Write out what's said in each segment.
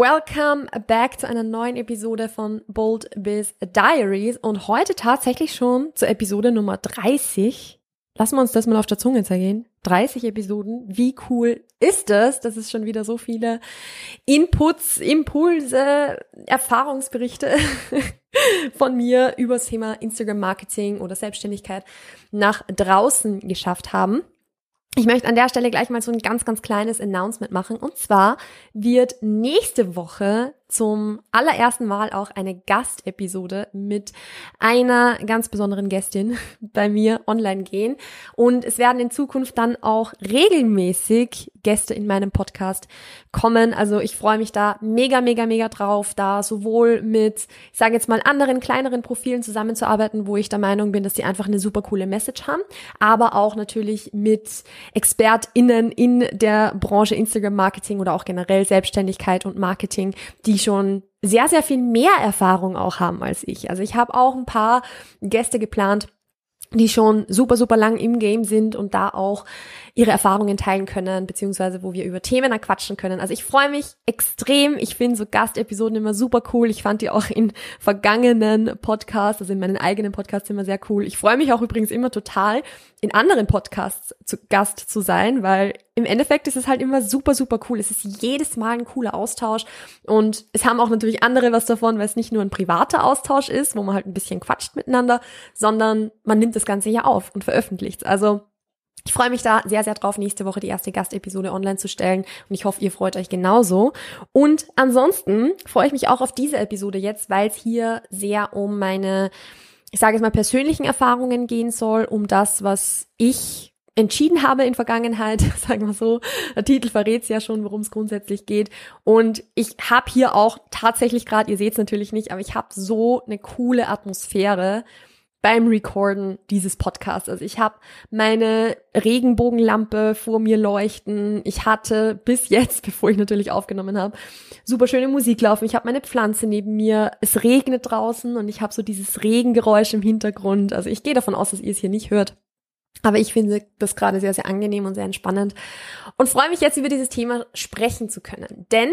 Welcome back zu einer neuen Episode von Bold Biz Diaries und heute tatsächlich schon zur Episode Nummer 30. Lassen wir uns das mal auf der Zunge zergehen. 30 Episoden. Wie cool ist das? Das ist schon wieder so viele Inputs, Impulse, Erfahrungsberichte von mir über das Thema Instagram Marketing oder Selbstständigkeit nach draußen geschafft haben. Ich möchte an der Stelle gleich mal so ein ganz, ganz kleines Announcement machen. Und zwar wird nächste Woche zum allerersten Mal auch eine Gastepisode mit einer ganz besonderen Gästin bei mir online gehen. Und es werden in Zukunft dann auch regelmäßig Gäste in meinem Podcast kommen. Also ich freue mich da mega, mega, mega drauf, da sowohl mit, ich sage jetzt mal, anderen, kleineren Profilen zusammenzuarbeiten, wo ich der Meinung bin, dass die einfach eine super coole Message haben, aber auch natürlich mit ExpertInnen in der Branche Instagram Marketing oder auch generell Selbstständigkeit und Marketing, die schon sehr, sehr viel mehr Erfahrung auch haben als ich. Also ich habe auch ein paar Gäste geplant, die schon super, super lang im Game sind und da auch ihre Erfahrungen teilen können, beziehungsweise wo wir über Themen quatschen können. Also ich freue mich extrem. Ich finde so Gastepisoden immer super cool. Ich fand die auch in vergangenen Podcasts, also in meinen eigenen Podcasts immer sehr cool. Ich freue mich auch übrigens immer total, in anderen Podcasts zu Gast zu sein, weil im Endeffekt ist es halt immer super, super cool. Es ist jedes Mal ein cooler Austausch und es haben auch natürlich andere was davon, weil es nicht nur ein privater Austausch ist, wo man halt ein bisschen quatscht miteinander, sondern man nimmt das Ganze ja auf und veröffentlicht. Also ich freue mich da sehr, sehr drauf, nächste Woche die erste Gastepisode online zu stellen und ich hoffe, ihr freut euch genauso. Und ansonsten freue ich mich auch auf diese Episode jetzt, weil es hier sehr um meine, ich sage es mal, persönlichen Erfahrungen gehen soll, um das, was ich entschieden habe in Vergangenheit, sagen wir so. Der Titel verrät ja schon, worum es grundsätzlich geht. Und ich habe hier auch tatsächlich gerade, ihr seht es natürlich nicht, aber ich habe so eine coole Atmosphäre beim Recorden dieses Podcasts. Also ich habe meine Regenbogenlampe vor mir leuchten. Ich hatte bis jetzt, bevor ich natürlich aufgenommen habe, super schöne Musik laufen. Ich habe meine Pflanze neben mir. Es regnet draußen und ich habe so dieses Regengeräusch im Hintergrund. Also ich gehe davon aus, dass ihr es hier nicht hört. Aber ich finde das gerade sehr, sehr angenehm und sehr entspannend und freue mich jetzt über dieses Thema sprechen zu können. Denn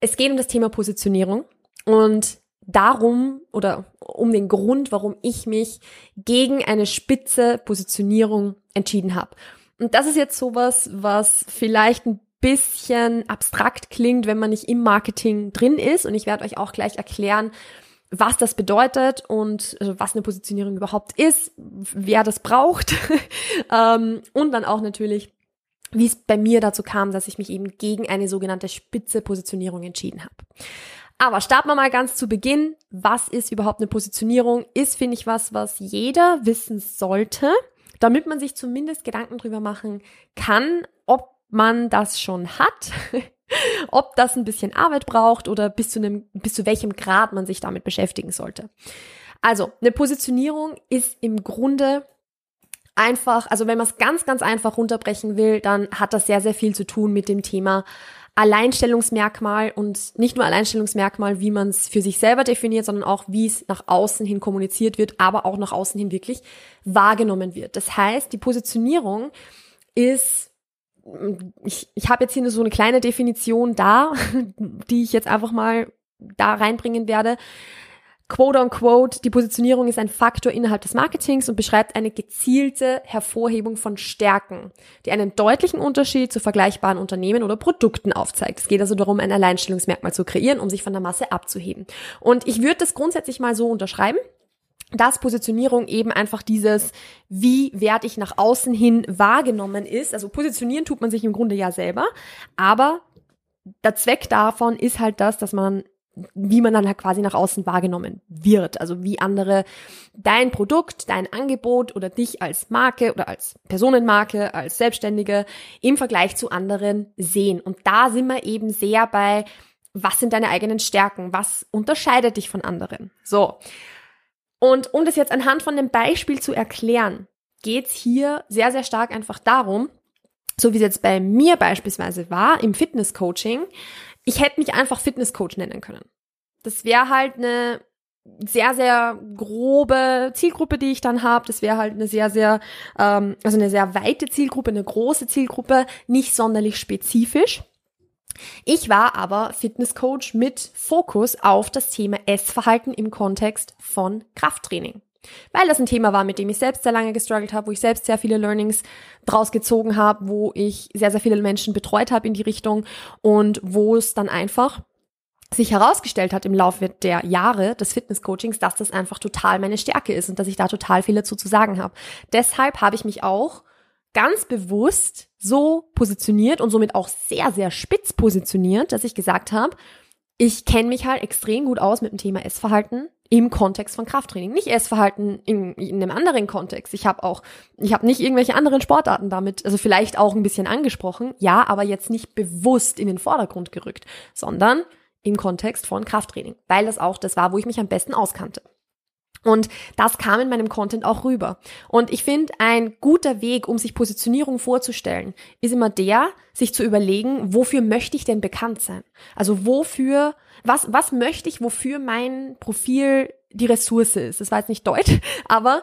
es geht um das Thema Positionierung und darum oder um den Grund, warum ich mich gegen eine spitze Positionierung entschieden habe. Und das ist jetzt sowas, was vielleicht ein bisschen abstrakt klingt, wenn man nicht im Marketing drin ist. Und ich werde euch auch gleich erklären, was das bedeutet und also was eine Positionierung überhaupt ist, wer das braucht ähm, und dann auch natürlich, wie es bei mir dazu kam, dass ich mich eben gegen eine sogenannte spitze Positionierung entschieden habe. Aber starten wir mal ganz zu Beginn. Was ist überhaupt eine Positionierung? Ist, finde ich, was, was jeder wissen sollte, damit man sich zumindest Gedanken drüber machen kann, ob man das schon hat, ob das ein bisschen Arbeit braucht oder bis zu einem, bis zu welchem Grad man sich damit beschäftigen sollte. Also, eine Positionierung ist im Grunde einfach, also wenn man es ganz, ganz einfach runterbrechen will, dann hat das sehr, sehr viel zu tun mit dem Thema Alleinstellungsmerkmal und nicht nur Alleinstellungsmerkmal, wie man es für sich selber definiert, sondern auch, wie es nach außen hin kommuniziert wird, aber auch nach außen hin wirklich wahrgenommen wird. Das heißt, die Positionierung ist, ich, ich habe jetzt hier nur so eine kleine Definition da, die ich jetzt einfach mal da reinbringen werde. Quote unquote, die Positionierung ist ein Faktor innerhalb des Marketings und beschreibt eine gezielte Hervorhebung von Stärken, die einen deutlichen Unterschied zu vergleichbaren Unternehmen oder Produkten aufzeigt. Es geht also darum, ein Alleinstellungsmerkmal zu kreieren, um sich von der Masse abzuheben. Und ich würde das grundsätzlich mal so unterschreiben dass Positionierung eben einfach dieses, wie werde ich nach außen hin wahrgenommen ist. Also positionieren tut man sich im Grunde ja selber, aber der Zweck davon ist halt das, dass man wie man dann halt quasi nach außen wahrgenommen wird. Also wie andere dein Produkt, dein Angebot oder dich als Marke oder als Personenmarke, als Selbstständige im Vergleich zu anderen sehen. Und da sind wir eben sehr bei, was sind deine eigenen Stärken? Was unterscheidet dich von anderen? So. Und um das jetzt anhand von dem Beispiel zu erklären, geht's hier sehr, sehr stark einfach darum, so wie es jetzt bei mir beispielsweise war im Fitnesscoaching, ich hätte mich einfach Fitnesscoach nennen können. Das wäre halt eine sehr, sehr grobe Zielgruppe, die ich dann habe. Das wäre halt eine sehr, sehr, ähm, also eine sehr weite Zielgruppe, eine große Zielgruppe, nicht sonderlich spezifisch. Ich war aber Fitnesscoach mit Fokus auf das Thema Essverhalten im Kontext von Krafttraining. Weil das ein Thema war, mit dem ich selbst sehr lange gestruggelt habe, wo ich selbst sehr viele Learnings draus gezogen habe, wo ich sehr, sehr viele Menschen betreut habe in die Richtung und wo es dann einfach sich herausgestellt hat im Laufe der Jahre des Fitnesscoachings, dass das einfach total meine Stärke ist und dass ich da total viel dazu zu sagen habe. Deshalb habe ich mich auch ganz bewusst so positioniert und somit auch sehr, sehr spitz positioniert, dass ich gesagt habe, ich kenne mich halt extrem gut aus mit dem Thema Essverhalten im Kontext von Krafttraining. Nicht Essverhalten in, in einem anderen Kontext. Ich habe auch, ich habe nicht irgendwelche anderen Sportarten damit, also vielleicht auch ein bisschen angesprochen, ja, aber jetzt nicht bewusst in den Vordergrund gerückt, sondern im Kontext von Krafttraining, weil das auch das war, wo ich mich am besten auskannte. Und das kam in meinem Content auch rüber. Und ich finde, ein guter Weg, um sich Positionierung vorzustellen, ist immer der, sich zu überlegen, wofür möchte ich denn bekannt sein? Also wofür, was, was möchte ich, wofür mein Profil die Ressource ist? Das war jetzt nicht Deutsch, aber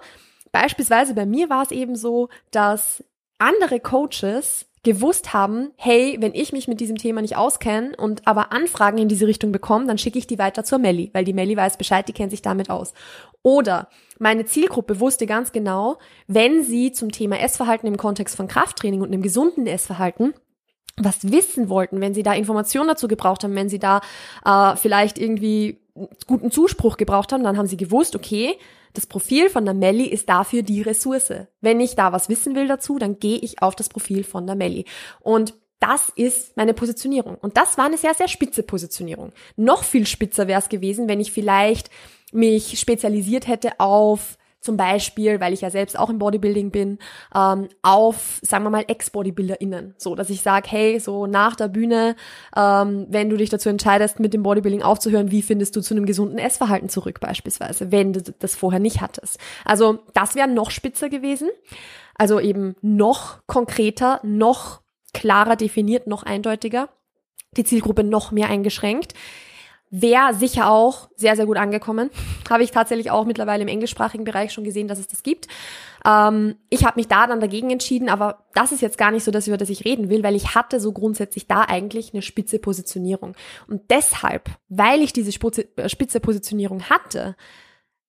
beispielsweise bei mir war es eben so, dass andere Coaches gewusst haben, hey, wenn ich mich mit diesem Thema nicht auskenne und aber Anfragen in diese Richtung bekomme, dann schicke ich die weiter zur Melli, weil die Melli weiß Bescheid, die kennt sich damit aus. Oder meine Zielgruppe wusste ganz genau, wenn sie zum Thema Essverhalten im Kontext von Krafttraining und einem gesunden Essverhalten was wissen wollten, wenn sie da Informationen dazu gebraucht haben, wenn sie da äh, vielleicht irgendwie guten Zuspruch gebraucht haben, dann haben sie gewusst, okay, das Profil von der Melli ist dafür die Ressource. Wenn ich da was wissen will dazu, dann gehe ich auf das Profil von der Melli. Und das ist meine Positionierung. Und das war eine sehr, sehr spitze Positionierung. Noch viel spitzer wäre es gewesen, wenn ich vielleicht mich spezialisiert hätte auf zum Beispiel, weil ich ja selbst auch im Bodybuilding bin, ähm, auf, sagen wir mal, Ex-BodybuilderInnen. So, dass ich sage, hey, so nach der Bühne, ähm, wenn du dich dazu entscheidest, mit dem Bodybuilding aufzuhören, wie findest du zu einem gesunden Essverhalten zurück beispielsweise, wenn du das vorher nicht hattest. Also das wäre noch spitzer gewesen. Also eben noch konkreter, noch klarer definiert, noch eindeutiger. Die Zielgruppe noch mehr eingeschränkt. Wäre sicher auch sehr, sehr gut angekommen. Habe ich tatsächlich auch mittlerweile im englischsprachigen Bereich schon gesehen, dass es das gibt. Ähm, ich habe mich da dann dagegen entschieden, aber das ist jetzt gar nicht so, dass über das ich reden will, weil ich hatte so grundsätzlich da eigentlich eine spitze Positionierung. Und deshalb, weil ich diese äh, spitze Positionierung hatte,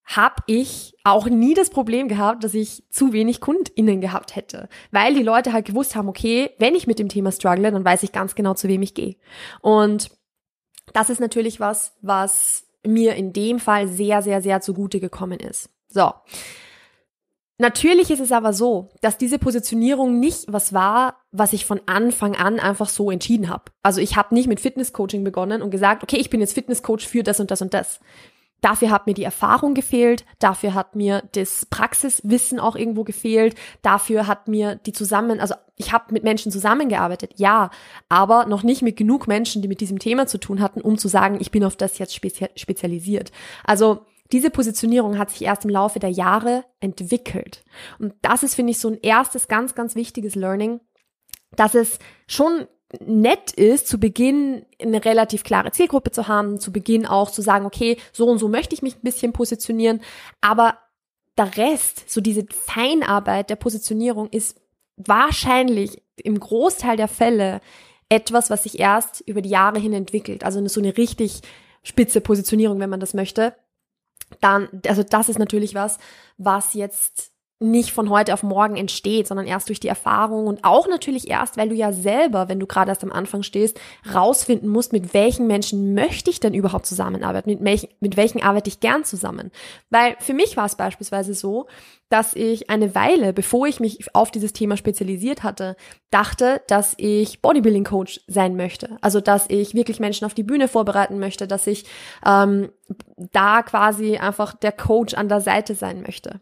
habe ich auch nie das Problem gehabt, dass ich zu wenig KundInnen gehabt hätte. Weil die Leute halt gewusst haben, okay, wenn ich mit dem Thema struggle, dann weiß ich ganz genau, zu wem ich gehe. Und das ist natürlich was, was mir in dem Fall sehr, sehr, sehr zugute gekommen ist. So. Natürlich ist es aber so, dass diese Positionierung nicht was war, was ich von Anfang an einfach so entschieden habe. Also ich habe nicht mit Fitnesscoaching begonnen und gesagt, okay, ich bin jetzt Fitnesscoach für das und das und das. Dafür hat mir die Erfahrung gefehlt, dafür hat mir das Praxiswissen auch irgendwo gefehlt, dafür hat mir die zusammen, also ich habe mit Menschen zusammengearbeitet, ja, aber noch nicht mit genug Menschen, die mit diesem Thema zu tun hatten, um zu sagen, ich bin auf das jetzt spezialisiert. Also diese Positionierung hat sich erst im Laufe der Jahre entwickelt. Und das ist, finde ich, so ein erstes ganz, ganz wichtiges Learning, dass es schon nett ist, zu Beginn eine relativ klare Zielgruppe zu haben, zu Beginn auch zu sagen, okay, so und so möchte ich mich ein bisschen positionieren, aber der Rest, so diese Feinarbeit der Positionierung ist wahrscheinlich im Großteil der Fälle etwas, was sich erst über die Jahre hin entwickelt. Also so eine richtig spitze Positionierung, wenn man das möchte. dann, also das ist natürlich was, was jetzt nicht von heute auf morgen entsteht, sondern erst durch die Erfahrung und auch natürlich erst, weil du ja selber, wenn du gerade erst am Anfang stehst, rausfinden musst, mit welchen Menschen möchte ich denn überhaupt zusammenarbeiten, mit welchen, mit welchen arbeite ich gern zusammen. Weil für mich war es beispielsweise so, dass ich eine Weile, bevor ich mich auf dieses Thema spezialisiert hatte, dachte, dass ich Bodybuilding Coach sein möchte. Also dass ich wirklich Menschen auf die Bühne vorbereiten möchte, dass ich ähm, da quasi einfach der Coach an der Seite sein möchte.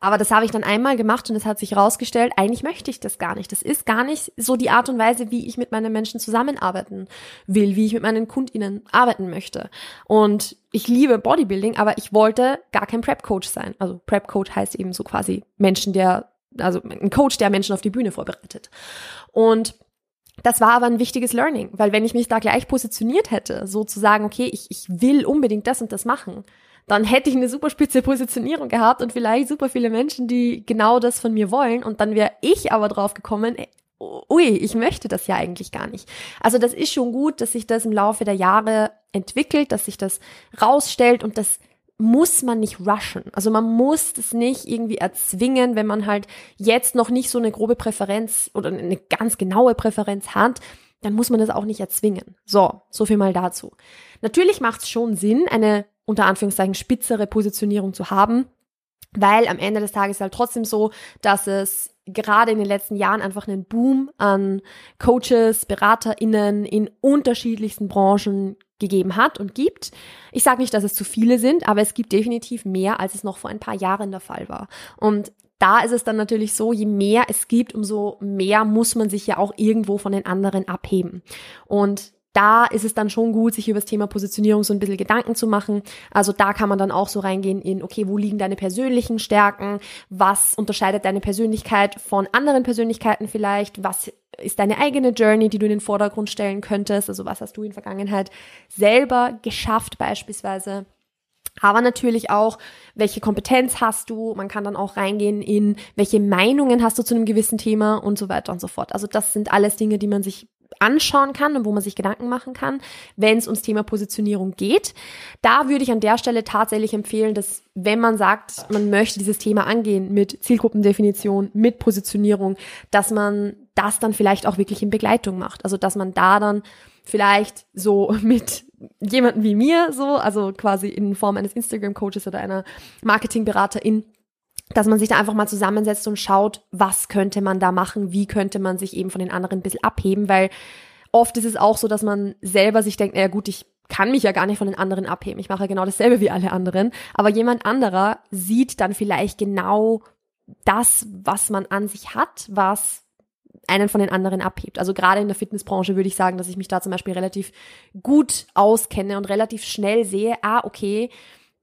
Aber das habe ich dann einmal gemacht und es hat sich herausgestellt, eigentlich möchte ich das gar nicht. Das ist gar nicht so die Art und Weise, wie ich mit meinen Menschen zusammenarbeiten will, wie ich mit meinen KundInnen arbeiten möchte. Und ich liebe Bodybuilding, aber ich wollte gar kein Prep-Coach sein. Also Prep-Coach heißt eben so quasi Menschen, der, also ein Coach, der Menschen auf die Bühne vorbereitet. Und das war aber ein wichtiges Learning, weil wenn ich mich da gleich positioniert hätte, so zu sagen, okay, ich, ich will unbedingt das und das machen, dann hätte ich eine super spitze Positionierung gehabt und vielleicht super viele Menschen, die genau das von mir wollen. Und dann wäre ich aber drauf gekommen, ui, ich möchte das ja eigentlich gar nicht. Also das ist schon gut, dass sich das im Laufe der Jahre entwickelt, dass sich das rausstellt und das muss man nicht rushen. Also man muss das nicht irgendwie erzwingen, wenn man halt jetzt noch nicht so eine grobe Präferenz oder eine ganz genaue Präferenz hat, dann muss man das auch nicht erzwingen. So, so viel mal dazu. Natürlich macht es schon Sinn, eine unter Anführungszeichen spitzere Positionierung zu haben, weil am Ende des Tages halt trotzdem so, dass es gerade in den letzten Jahren einfach einen Boom an Coaches, BeraterInnen in unterschiedlichsten Branchen gegeben hat und gibt. Ich sage nicht, dass es zu viele sind, aber es gibt definitiv mehr, als es noch vor ein paar Jahren der Fall war. Und da ist es dann natürlich so, je mehr es gibt, umso mehr muss man sich ja auch irgendwo von den anderen abheben. Und da ist es dann schon gut, sich über das Thema Positionierung so ein bisschen Gedanken zu machen. Also da kann man dann auch so reingehen in, okay, wo liegen deine persönlichen Stärken? Was unterscheidet deine Persönlichkeit von anderen Persönlichkeiten vielleicht? Was ist deine eigene Journey, die du in den Vordergrund stellen könntest? Also was hast du in Vergangenheit selber geschafft beispielsweise? Aber natürlich auch, welche Kompetenz hast du? Man kann dann auch reingehen in, welche Meinungen hast du zu einem gewissen Thema und so weiter und so fort. Also das sind alles Dinge, die man sich anschauen kann und wo man sich Gedanken machen kann, wenn es ums Thema Positionierung geht. Da würde ich an der Stelle tatsächlich empfehlen, dass wenn man sagt, man möchte dieses Thema angehen mit Zielgruppendefinition, mit Positionierung, dass man das dann vielleicht auch wirklich in Begleitung macht. Also dass man da dann vielleicht so mit jemanden wie mir so, also quasi in Form eines Instagram-Coaches oder einer Marketingberaterin dass man sich da einfach mal zusammensetzt und schaut, was könnte man da machen, wie könnte man sich eben von den anderen ein bisschen abheben, weil oft ist es auch so, dass man selber sich denkt, naja gut, ich kann mich ja gar nicht von den anderen abheben. Ich mache genau dasselbe wie alle anderen. Aber jemand anderer sieht dann vielleicht genau das, was man an sich hat, was einen von den anderen abhebt. Also gerade in der Fitnessbranche würde ich sagen, dass ich mich da zum Beispiel relativ gut auskenne und relativ schnell sehe, ah, okay,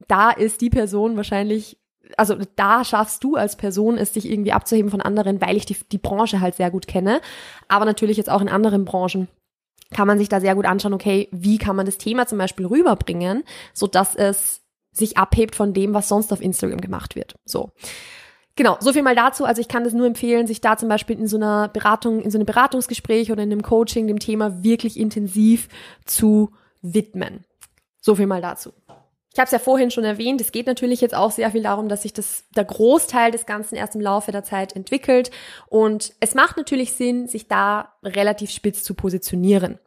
da ist die Person wahrscheinlich also da schaffst du als Person es, dich irgendwie abzuheben von anderen, weil ich die, die Branche halt sehr gut kenne. Aber natürlich jetzt auch in anderen Branchen kann man sich da sehr gut anschauen, okay, wie kann man das Thema zum Beispiel rüberbringen, so dass es sich abhebt von dem, was sonst auf Instagram gemacht wird. So. Genau, so viel mal dazu. Also ich kann das nur empfehlen, sich da zum Beispiel in so einer Beratung, in so einem Beratungsgespräch oder in einem Coaching dem Thema wirklich intensiv zu widmen. So viel mal dazu. Ich habe es ja vorhin schon erwähnt, es geht natürlich jetzt auch sehr viel darum, dass sich das, der Großteil des Ganzen erst im Laufe der Zeit entwickelt. Und es macht natürlich Sinn, sich da relativ spitz zu positionieren,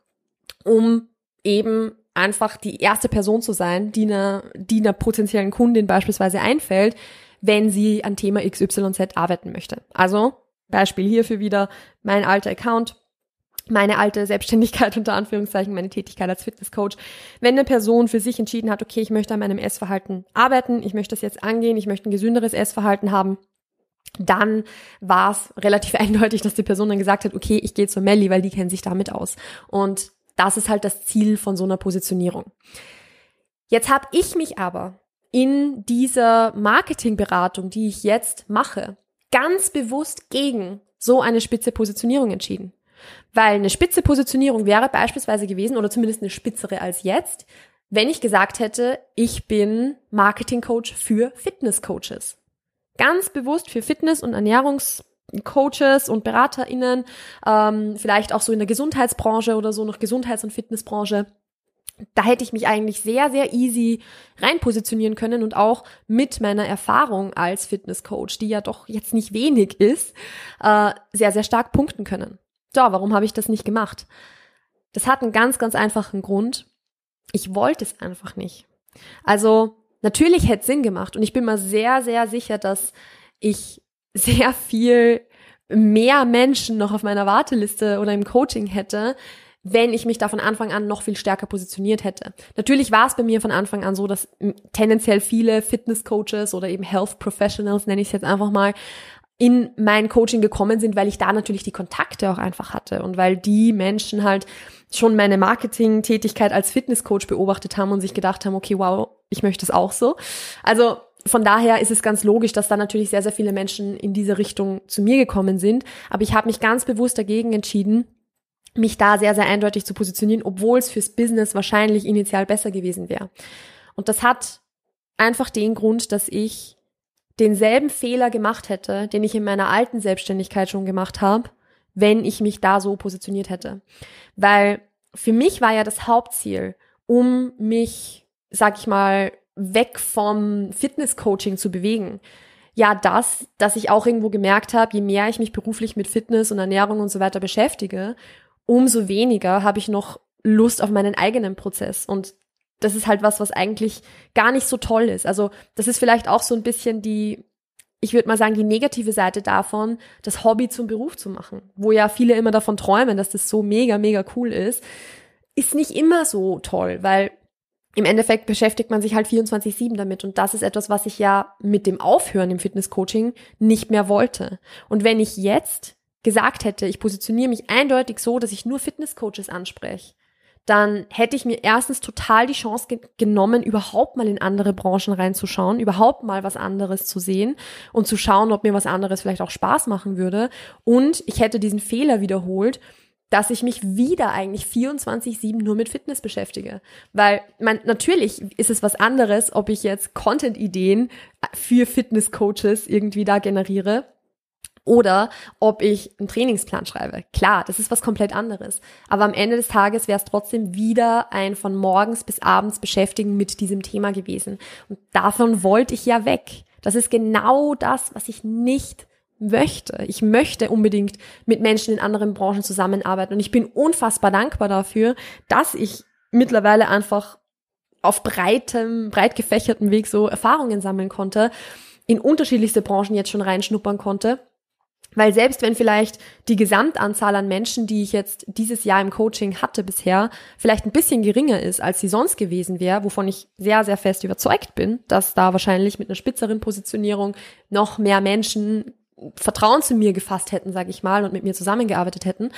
um eben einfach die erste Person zu sein, die einer, die einer potenziellen Kundin beispielsweise einfällt, wenn sie an Thema XYZ arbeiten möchte. Also Beispiel hierfür wieder mein alter Account meine alte Selbstständigkeit unter Anführungszeichen, meine Tätigkeit als Fitnesscoach. Wenn eine Person für sich entschieden hat, okay, ich möchte an meinem Essverhalten arbeiten, ich möchte das jetzt angehen, ich möchte ein gesünderes Essverhalten haben, dann war es relativ eindeutig, dass die Person dann gesagt hat, okay, ich gehe zur Melli, weil die kennen sich damit aus. Und das ist halt das Ziel von so einer Positionierung. Jetzt habe ich mich aber in dieser Marketingberatung, die ich jetzt mache, ganz bewusst gegen so eine spitze Positionierung entschieden. Weil eine spitze Positionierung wäre beispielsweise gewesen, oder zumindest eine spitzere als jetzt, wenn ich gesagt hätte, ich bin Marketingcoach für Fitnesscoaches. Ganz bewusst für Fitness- und Ernährungscoaches und BeraterInnen, ähm, vielleicht auch so in der Gesundheitsbranche oder so, noch Gesundheits- und Fitnessbranche. da hätte ich mich eigentlich sehr, sehr easy rein positionieren können und auch mit meiner Erfahrung als Fitnesscoach, die ja doch jetzt nicht wenig ist, äh, sehr, sehr stark punkten können. So, warum habe ich das nicht gemacht? Das hat einen ganz, ganz einfachen Grund. Ich wollte es einfach nicht. Also natürlich hätte es Sinn gemacht und ich bin mir sehr, sehr sicher, dass ich sehr viel mehr Menschen noch auf meiner Warteliste oder im Coaching hätte, wenn ich mich da von Anfang an noch viel stärker positioniert hätte. Natürlich war es bei mir von Anfang an so, dass tendenziell viele Fitness-Coaches oder eben Health Professionals, nenne ich es jetzt einfach mal, in mein Coaching gekommen sind, weil ich da natürlich die Kontakte auch einfach hatte und weil die Menschen halt schon meine Marketing-Tätigkeit als Fitnesscoach beobachtet haben und sich gedacht haben, okay, wow, ich möchte es auch so. Also von daher ist es ganz logisch, dass da natürlich sehr, sehr viele Menschen in diese Richtung zu mir gekommen sind. Aber ich habe mich ganz bewusst dagegen entschieden, mich da sehr, sehr eindeutig zu positionieren, obwohl es fürs Business wahrscheinlich initial besser gewesen wäre. Und das hat einfach den Grund, dass ich denselben Fehler gemacht hätte, den ich in meiner alten Selbstständigkeit schon gemacht habe, wenn ich mich da so positioniert hätte. Weil für mich war ja das Hauptziel, um mich, sag ich mal, weg vom Fitness-Coaching zu bewegen. Ja, das, dass ich auch irgendwo gemerkt habe, je mehr ich mich beruflich mit Fitness und Ernährung und so weiter beschäftige, umso weniger habe ich noch Lust auf meinen eigenen Prozess. Und das ist halt was, was eigentlich gar nicht so toll ist. Also das ist vielleicht auch so ein bisschen die, ich würde mal sagen, die negative Seite davon, das Hobby zum Beruf zu machen, wo ja viele immer davon träumen, dass das so mega, mega cool ist, ist nicht immer so toll, weil im Endeffekt beschäftigt man sich halt 24-7 damit und das ist etwas, was ich ja mit dem Aufhören im Fitnesscoaching nicht mehr wollte. Und wenn ich jetzt gesagt hätte, ich positioniere mich eindeutig so, dass ich nur Fitnesscoaches anspreche, dann hätte ich mir erstens total die Chance ge genommen, überhaupt mal in andere Branchen reinzuschauen, überhaupt mal was anderes zu sehen und zu schauen, ob mir was anderes vielleicht auch Spaß machen würde. Und ich hätte diesen Fehler wiederholt, dass ich mich wieder eigentlich 24-7 nur mit Fitness beschäftige. Weil man, natürlich ist es was anderes, ob ich jetzt Content-Ideen für Fitness-Coaches irgendwie da generiere oder ob ich einen Trainingsplan schreibe. Klar, das ist was komplett anderes. Aber am Ende des Tages wäre es trotzdem wieder ein von morgens bis abends beschäftigen mit diesem Thema gewesen. Und davon wollte ich ja weg. Das ist genau das, was ich nicht möchte. Ich möchte unbedingt mit Menschen in anderen Branchen zusammenarbeiten. Und ich bin unfassbar dankbar dafür, dass ich mittlerweile einfach auf breitem, breit gefächertem Weg so Erfahrungen sammeln konnte, in unterschiedlichste Branchen jetzt schon reinschnuppern konnte weil selbst wenn vielleicht die Gesamtanzahl an Menschen, die ich jetzt dieses Jahr im Coaching hatte bisher, vielleicht ein bisschen geringer ist, als sie sonst gewesen wäre, wovon ich sehr, sehr fest überzeugt bin, dass da wahrscheinlich mit einer spitzeren Positionierung noch mehr Menschen Vertrauen zu mir gefasst hätten, sage ich mal, und mit mir zusammengearbeitet hätten,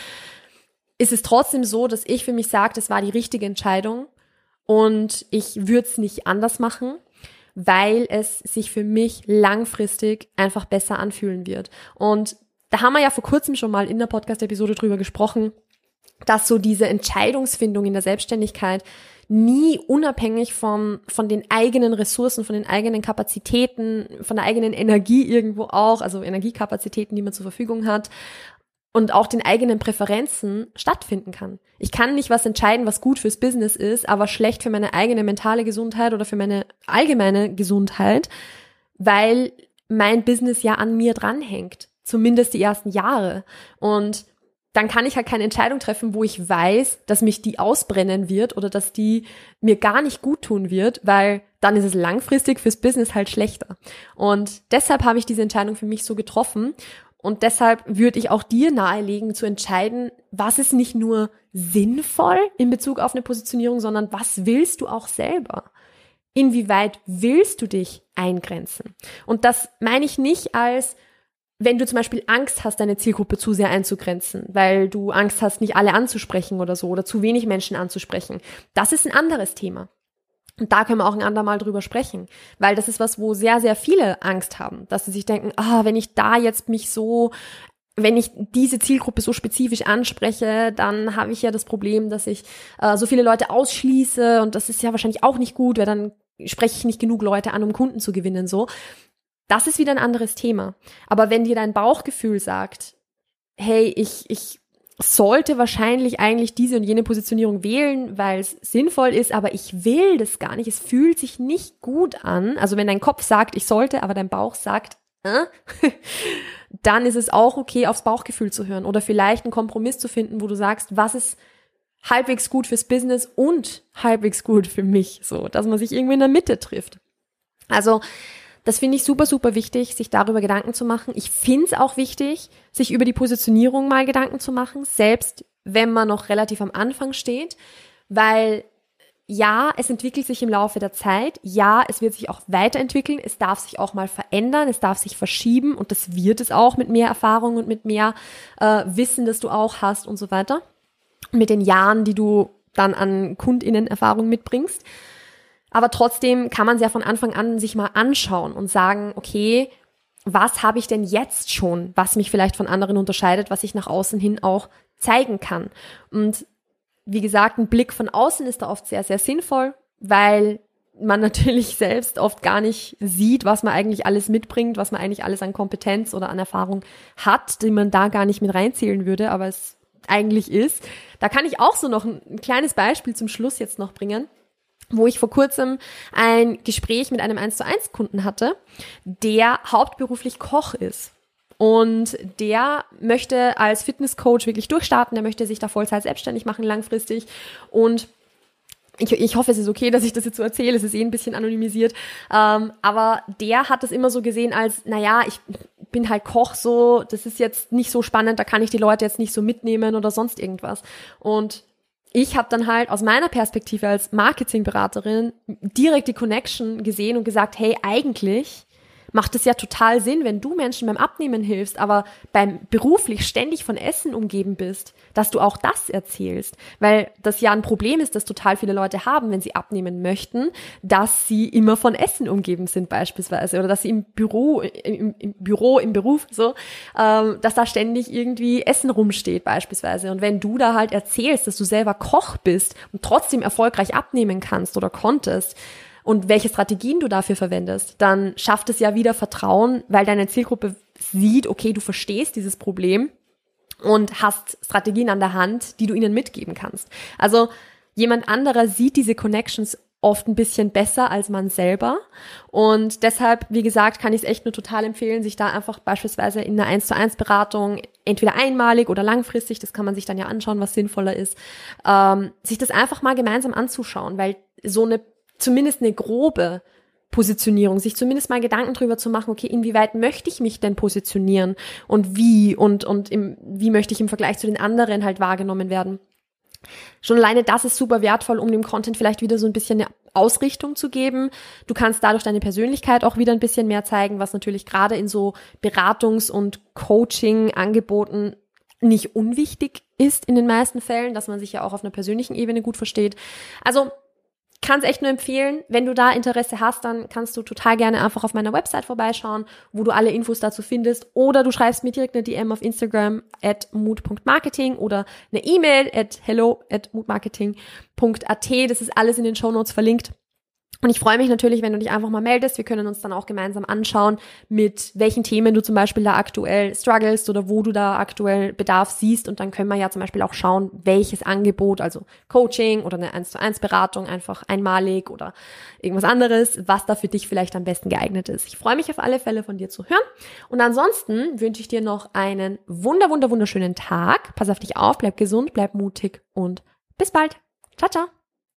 ist es trotzdem so, dass ich für mich sage, das war die richtige Entscheidung und ich würde es nicht anders machen weil es sich für mich langfristig einfach besser anfühlen wird. Und da haben wir ja vor kurzem schon mal in der Podcast-Episode drüber gesprochen, dass so diese Entscheidungsfindung in der Selbstständigkeit nie unabhängig von, von den eigenen Ressourcen, von den eigenen Kapazitäten, von der eigenen Energie irgendwo auch, also Energiekapazitäten, die man zur Verfügung hat, und auch den eigenen Präferenzen stattfinden kann. Ich kann nicht was entscheiden, was gut fürs Business ist, aber schlecht für meine eigene mentale Gesundheit oder für meine allgemeine Gesundheit, weil mein Business ja an mir dranhängt. Zumindest die ersten Jahre. Und dann kann ich halt keine Entscheidung treffen, wo ich weiß, dass mich die ausbrennen wird oder dass die mir gar nicht gut tun wird, weil dann ist es langfristig fürs Business halt schlechter. Und deshalb habe ich diese Entscheidung für mich so getroffen und deshalb würde ich auch dir nahelegen zu entscheiden, was ist nicht nur sinnvoll in Bezug auf eine Positionierung, sondern was willst du auch selber? Inwieweit willst du dich eingrenzen? Und das meine ich nicht als, wenn du zum Beispiel Angst hast, deine Zielgruppe zu sehr einzugrenzen, weil du Angst hast, nicht alle anzusprechen oder so oder zu wenig Menschen anzusprechen. Das ist ein anderes Thema. Und da können wir auch ein andermal drüber sprechen, weil das ist was, wo sehr, sehr viele Angst haben, dass sie sich denken, ah, wenn ich da jetzt mich so, wenn ich diese Zielgruppe so spezifisch anspreche, dann habe ich ja das Problem, dass ich äh, so viele Leute ausschließe und das ist ja wahrscheinlich auch nicht gut, weil dann spreche ich nicht genug Leute an, um Kunden zu gewinnen, so. Das ist wieder ein anderes Thema. Aber wenn dir dein Bauchgefühl sagt, hey, ich, ich sollte wahrscheinlich eigentlich diese und jene Positionierung wählen, weil es sinnvoll ist, aber ich will das gar nicht. Es fühlt sich nicht gut an. Also wenn dein Kopf sagt, ich sollte, aber dein Bauch sagt, äh, dann ist es auch okay, aufs Bauchgefühl zu hören oder vielleicht einen Kompromiss zu finden, wo du sagst, was ist halbwegs gut fürs Business und halbwegs gut für mich, so, dass man sich irgendwie in der Mitte trifft. Also das finde ich super, super wichtig, sich darüber Gedanken zu machen. Ich finde es auch wichtig, sich über die Positionierung mal Gedanken zu machen, selbst wenn man noch relativ am Anfang steht, weil ja, es entwickelt sich im Laufe der Zeit. Ja, es wird sich auch weiterentwickeln. Es darf sich auch mal verändern. Es darf sich verschieben. Und das wird es auch mit mehr Erfahrung und mit mehr äh, Wissen, das du auch hast und so weiter. Mit den Jahren, die du dann an KundInnen-Erfahrung mitbringst. Aber trotzdem kann man es ja von Anfang an sich mal anschauen und sagen, okay, was habe ich denn jetzt schon, was mich vielleicht von anderen unterscheidet, was ich nach außen hin auch zeigen kann. Und wie gesagt, ein Blick von außen ist da oft sehr, sehr sinnvoll, weil man natürlich selbst oft gar nicht sieht, was man eigentlich alles mitbringt, was man eigentlich alles an Kompetenz oder an Erfahrung hat, die man da gar nicht mit reinzählen würde, aber es eigentlich ist. Da kann ich auch so noch ein, ein kleines Beispiel zum Schluss jetzt noch bringen wo ich vor kurzem ein Gespräch mit einem 1 zu 1 Kunden hatte, der hauptberuflich Koch ist. Und der möchte als Fitnesscoach wirklich durchstarten, der möchte sich da Vollzeit selbstständig machen langfristig und ich, ich hoffe, es ist okay, dass ich das jetzt so erzähle. Es ist eh ein bisschen anonymisiert. Ähm, aber der hat das immer so gesehen als, naja, ich bin halt Koch so, das ist jetzt nicht so spannend, da kann ich die Leute jetzt nicht so mitnehmen oder sonst irgendwas. Und ich habe dann halt aus meiner Perspektive als Marketingberaterin direkt die Connection gesehen und gesagt, hey, eigentlich macht es ja total Sinn, wenn du Menschen beim Abnehmen hilfst, aber beim beruflich ständig von Essen umgeben bist, dass du auch das erzählst. Weil das ja ein Problem ist, das total viele Leute haben, wenn sie abnehmen möchten, dass sie immer von Essen umgeben sind beispielsweise oder dass sie im Büro, im, im Büro, im Beruf so, ähm, dass da ständig irgendwie Essen rumsteht beispielsweise. Und wenn du da halt erzählst, dass du selber Koch bist und trotzdem erfolgreich abnehmen kannst oder konntest, und welche Strategien du dafür verwendest, dann schafft es ja wieder Vertrauen, weil deine Zielgruppe sieht, okay, du verstehst dieses Problem und hast Strategien an der Hand, die du ihnen mitgeben kannst. Also jemand anderer sieht diese Connections oft ein bisschen besser als man selber. Und deshalb, wie gesagt, kann ich es echt nur total empfehlen, sich da einfach beispielsweise in einer 1 zu 1 Beratung, entweder einmalig oder langfristig, das kann man sich dann ja anschauen, was sinnvoller ist, ähm, sich das einfach mal gemeinsam anzuschauen, weil so eine zumindest eine grobe Positionierung, sich zumindest mal Gedanken drüber zu machen, okay, inwieweit möchte ich mich denn positionieren und wie und, und im, wie möchte ich im Vergleich zu den anderen halt wahrgenommen werden. Schon alleine das ist super wertvoll, um dem Content vielleicht wieder so ein bisschen eine Ausrichtung zu geben. Du kannst dadurch deine Persönlichkeit auch wieder ein bisschen mehr zeigen, was natürlich gerade in so Beratungs- und Coaching-Angeboten nicht unwichtig ist in den meisten Fällen, dass man sich ja auch auf einer persönlichen Ebene gut versteht. Also kann es echt nur empfehlen. Wenn du da Interesse hast, dann kannst du total gerne einfach auf meiner Website vorbeischauen, wo du alle Infos dazu findest. Oder du schreibst mir direkt eine DM auf Instagram at mood.marketing oder eine E-Mail at hello at moodmarketing.at. Das ist alles in den Show Notes verlinkt. Und ich freue mich natürlich, wenn du dich einfach mal meldest. Wir können uns dann auch gemeinsam anschauen, mit welchen Themen du zum Beispiel da aktuell strugglest oder wo du da aktuell Bedarf siehst. Und dann können wir ja zum Beispiel auch schauen, welches Angebot, also Coaching oder eine 1 zu 1 Beratung, einfach einmalig oder irgendwas anderes, was da für dich vielleicht am besten geeignet ist. Ich freue mich auf alle Fälle von dir zu hören. Und ansonsten wünsche ich dir noch einen wunder, wunder, wunderschönen Tag. Pass auf dich auf, bleib gesund, bleib mutig und bis bald. Ciao, ciao.